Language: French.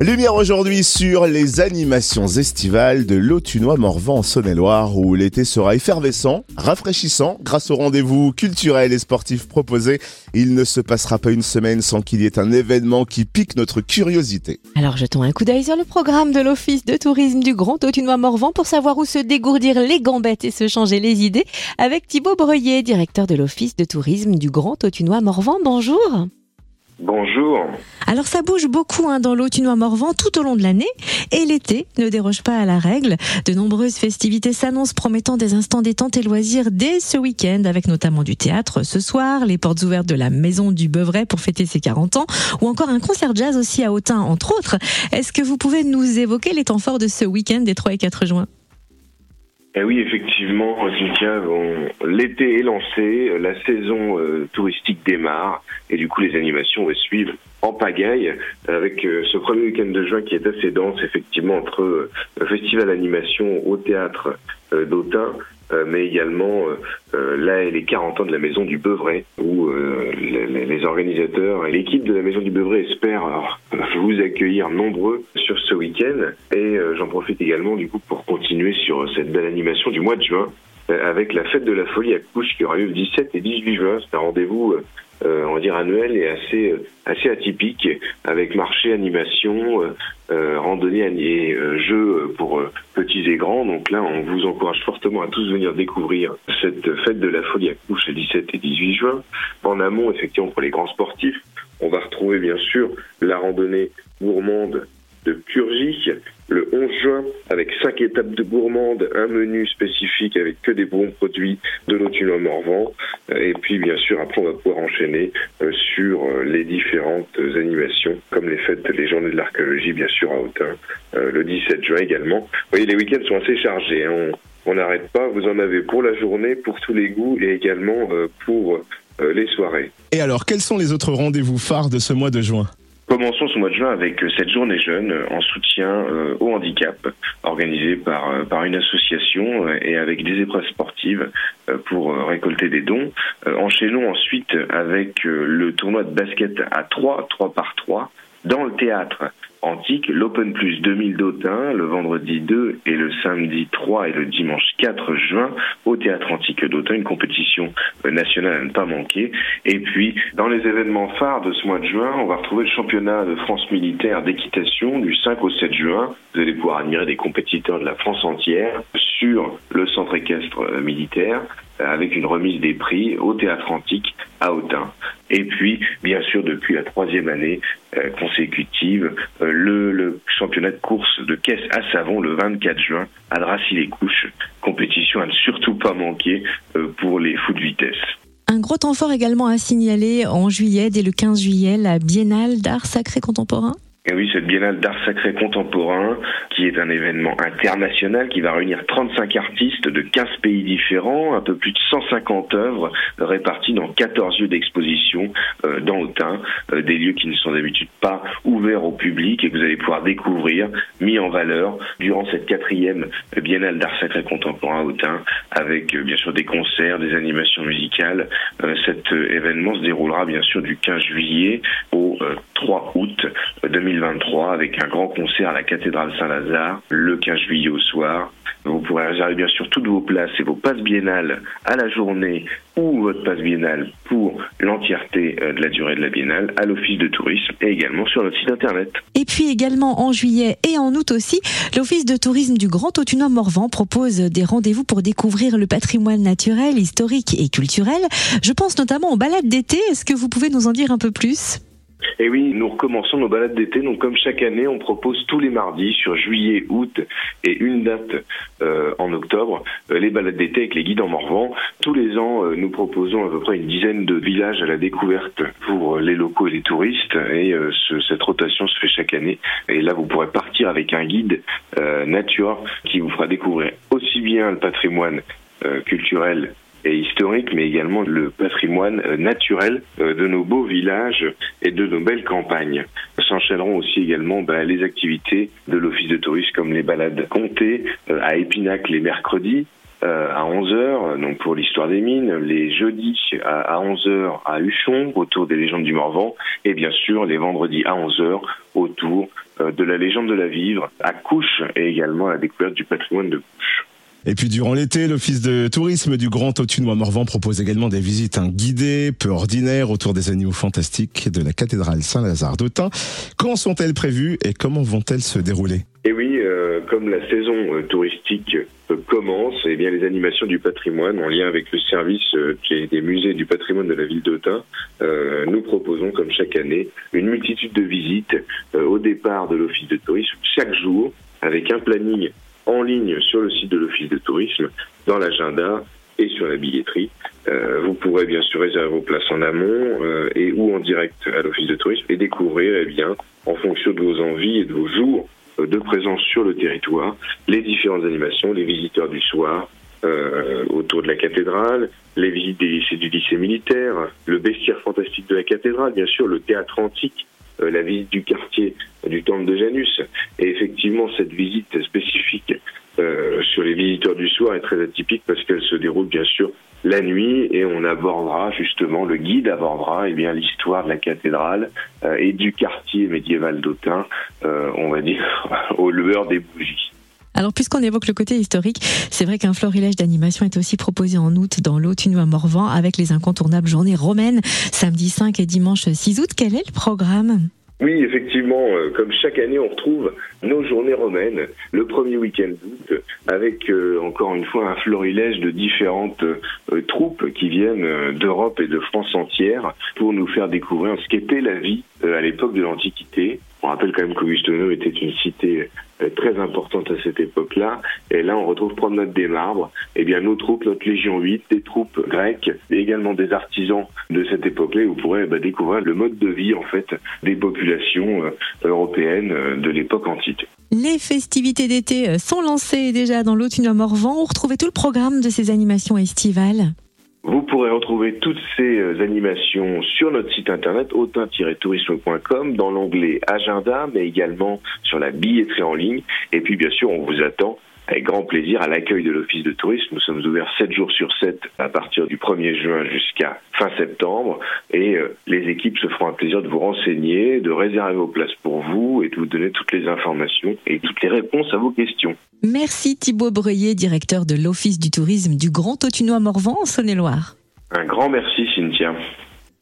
Lumière aujourd'hui sur les animations estivales de l'Autunois-Morvan en Saône-et-Loire où l'été sera effervescent, rafraîchissant grâce aux rendez-vous culturels et sportifs proposés. Il ne se passera pas une semaine sans qu'il y ait un événement qui pique notre curiosité. Alors jetons un coup d'œil sur le programme de l'Office de tourisme du Grand Autunois-Morvan pour savoir où se dégourdir les gambettes et se changer les idées avec Thibaut Breuillet, directeur de l'Office de tourisme du Grand Autunois-Morvan. Bonjour. Bonjour. Alors ça bouge beaucoup hein, dans l'Autunois-Morvan tout au long de l'année et l'été ne déroge pas à la règle. De nombreuses festivités s'annoncent promettant des instants détente et loisirs dès ce week-end avec notamment du théâtre ce soir, les portes ouvertes de la Maison du Beuvray pour fêter ses 40 ans ou encore un concert jazz aussi à Autun entre autres. Est-ce que vous pouvez nous évoquer les temps forts de ce week-end des 3 et 4 juin? Eh oui, effectivement, Cynthia, l'été est lancé, la saison euh, touristique démarre et du coup les animations vont suivre en pagaille avec euh, ce premier week-end de juin qui est assez dense effectivement entre euh, le festival d'animation au théâtre d'Autun euh, mais également euh, euh, là les 40 ans de la Maison du Beuvray, où les, organisateurs et l'équipe de la Maison du Beuvray espèrent vous accueillir nombreux sur ce week-end. Et j'en profite également du coup pour continuer sur cette belle animation du mois de juin avec la fête de la folie à Couche qui aura lieu le 17 et 18 juin. C'est un rendez-vous euh, annuel assez euh, assez atypique avec marché, animation, euh, randonnée et jeux pour petits et grands. Donc là, on vous encourage fortement à tous venir découvrir cette fête de la folie à couche le 17 et 18 juin. En amont, effectivement, pour les grands sportifs, on va retrouver bien sûr la randonnée gourmande de Purgy le 11 juin avec cinq étapes de gourmande, un menu spécifique avec que des bons produits de l'Autunois Morvan. Et puis bien sûr après on va pouvoir enchaîner euh, sur euh, les différentes animations comme les fêtes, les journées de l'archéologie bien sûr à Autun euh, le 17 juin également. Vous voyez les week-ends sont assez chargés. Hein. On n'arrête pas, vous en avez pour la journée, pour tous les goûts et également pour les soirées. Et alors, quels sont les autres rendez-vous phares de ce mois de juin? Commençons ce mois de juin avec euh, cette journée jeune euh, en soutien euh, au handicap, organisée par, par une association et avec des épreuves sportives pour récolter des dons. Enchaînons ensuite avec le tournoi de basket à 3, 3 par 3, dans le théâtre antique, l'Open Plus 2000 d'Autun, le vendredi 2 et le samedi 3 et le dimanche 4 juin au Théâtre Antique d'Autun, une compétition euh, nationale à ne pas manquer. Et puis, dans les événements phares de ce mois de juin, on va retrouver le championnat de France militaire d'équitation du 5 au 7 juin. Vous allez pouvoir admirer des compétiteurs de la France entière sur le centre équestre euh, militaire avec une remise des prix au théâtre antique à Autun. Et puis, bien sûr, depuis la troisième année euh, consécutive, euh, le, championnat de course de caisse à savon le 24 juin à Dracy-les-Couches. Compétition à ne surtout pas manquer euh, pour les fous de vitesse. Un gros temps fort également à signaler en juillet, dès le 15 juillet, la Biennale d'art sacré contemporain et oui, cette biennale d'art sacré contemporain, qui est un événement international qui va réunir 35 artistes de 15 pays différents, un peu plus de 150 œuvres réparties dans 14 lieux d'exposition euh, dans Autun, euh, des lieux qui ne sont d'habitude pas ouverts au public et que vous allez pouvoir découvrir, mis en valeur durant cette quatrième biennale d'art sacré contemporain à Autun, avec euh, bien sûr des concerts, des animations musicales. cet événement se déroulera bien sûr du 15 juillet au 3 août 2023 avec un grand concert à la cathédrale Saint-Lazare le 15 juillet au soir. Vous pourrez réserver bien sûr toutes vos places et vos passes biennales à la journée ou votre passe biennale pour l'entièreté euh, de la durée de la biennale à l'Office de tourisme et également sur notre site internet. Et puis également en juillet et en août aussi, l'Office de tourisme du Grand Autunois Morvan propose des rendez-vous pour découvrir le patrimoine naturel, historique et culturel. Je pense notamment aux balades d'été. Est-ce que vous pouvez nous en dire un peu plus? Et oui, nous recommençons nos balades d'été. Donc, comme chaque année, on propose tous les mardis sur juillet, août et une date euh, en octobre euh, les balades d'été avec les guides en Morvan. Tous les ans, euh, nous proposons à peu près une dizaine de villages à la découverte pour les locaux et les touristes. Et cette rotation se fait chaque année. Et là, vous pourrez partir avec un guide nature qui vous fera découvrir aussi bien le patrimoine culturel et historique, mais également le patrimoine euh, naturel euh, de nos beaux villages et de nos belles campagnes. S'enchaîneront aussi également bah, les activités de l'Office de tourisme comme les balades comptées euh, à Épinac les mercredis, à 11h, donc pour l'histoire des mines, les jeudis à 11h à Huchon, autour des légendes du Morvan, et bien sûr les vendredis à 11h autour de la légende de la vivre à Couche et également à la découverte du patrimoine de Couche. Et puis durant l'été, l'Office de tourisme du Grand Autunois Morvan propose également des visites guidées, peu ordinaires, autour des animaux fantastiques de la cathédrale Saint-Lazare d'Autun. Quand sont-elles prévues et comment vont-elles se dérouler? Eh oui, euh, comme la saison euh, touristique euh, commence, eh bien les animations du patrimoine, en lien avec le service des musées du patrimoine de la ville d'Autun, nous proposons, comme chaque année, une multitude de visites au départ de l'Office de tourisme chaque jour, avec un planning en ligne sur le site de l'Office de tourisme, dans l'agenda et sur la billetterie. Euh, vous pourrez bien sûr réserver vos places en amont euh, et ou en direct à l'Office de tourisme et découvrir, eh bien, en fonction de vos envies et de vos jours euh, de présence sur le territoire, les différentes animations, les visiteurs du soir, autour de la cathédrale, les visites des lycées du lycée militaire, le bestiaire fantastique de la cathédrale, bien sûr, le théâtre antique, la visite du quartier du temple de Janus. Et effectivement, cette visite spécifique euh, sur les visiteurs du soir est très atypique parce qu'elle se déroule bien sûr la nuit et on abordera justement, le guide abordera eh bien l'histoire de la cathédrale euh, et du quartier médiéval d'Autun, euh, on va dire, au lueur des bougies. Alors, puisqu'on évoque le côté historique, c'est vrai qu'un florilège d'animation est aussi proposé en août dans l'Autunois Morvan avec les incontournables journées romaines, samedi 5 et dimanche 6 août. Quel est le programme? Oui, effectivement, euh, comme chaque année, on retrouve nos journées romaines le premier week-end d'août, avec euh, encore une fois un florilège de différentes euh, troupes qui viennent d'Europe et de France entière pour nous faire découvrir ce qu'était la vie à l'époque de l'Antiquité. On rappelle quand même qu'Augustono était une cité très importante à cette époque-là. Et là, on retrouve Promenade des Marbres, eh bien nos troupes, notre Légion 8, des troupes grecques, et également des artisans de cette époque-là, vous pourrez bah, découvrir le mode de vie en fait des populations euh, européennes euh, de l'époque antique. Les festivités d'été euh, sont lancées déjà dans l'Autunois Morvan. Vous retrouvez tout le programme de ces animations estivales vous pourrez retrouver toutes ces euh, animations sur notre site internet autin-tourisme.com dans l'onglet agenda, mais également sur la billetterie en ligne. Et puis bien sûr, on vous attend avec grand plaisir à l'accueil de l'Office de tourisme. Nous sommes ouverts 7 jours sur 7 à partir du 1er juin jusqu'à fin septembre et euh, les équipes se feront un plaisir de vous renseigner, de réserver vos places pour vous et de vous donner toutes les informations et toutes les réponses à vos questions. Merci Thibaut Breuillet, directeur de l'Office du tourisme du Grand Autunois Morvan en Saône-et-Loire. Un grand merci Cynthia.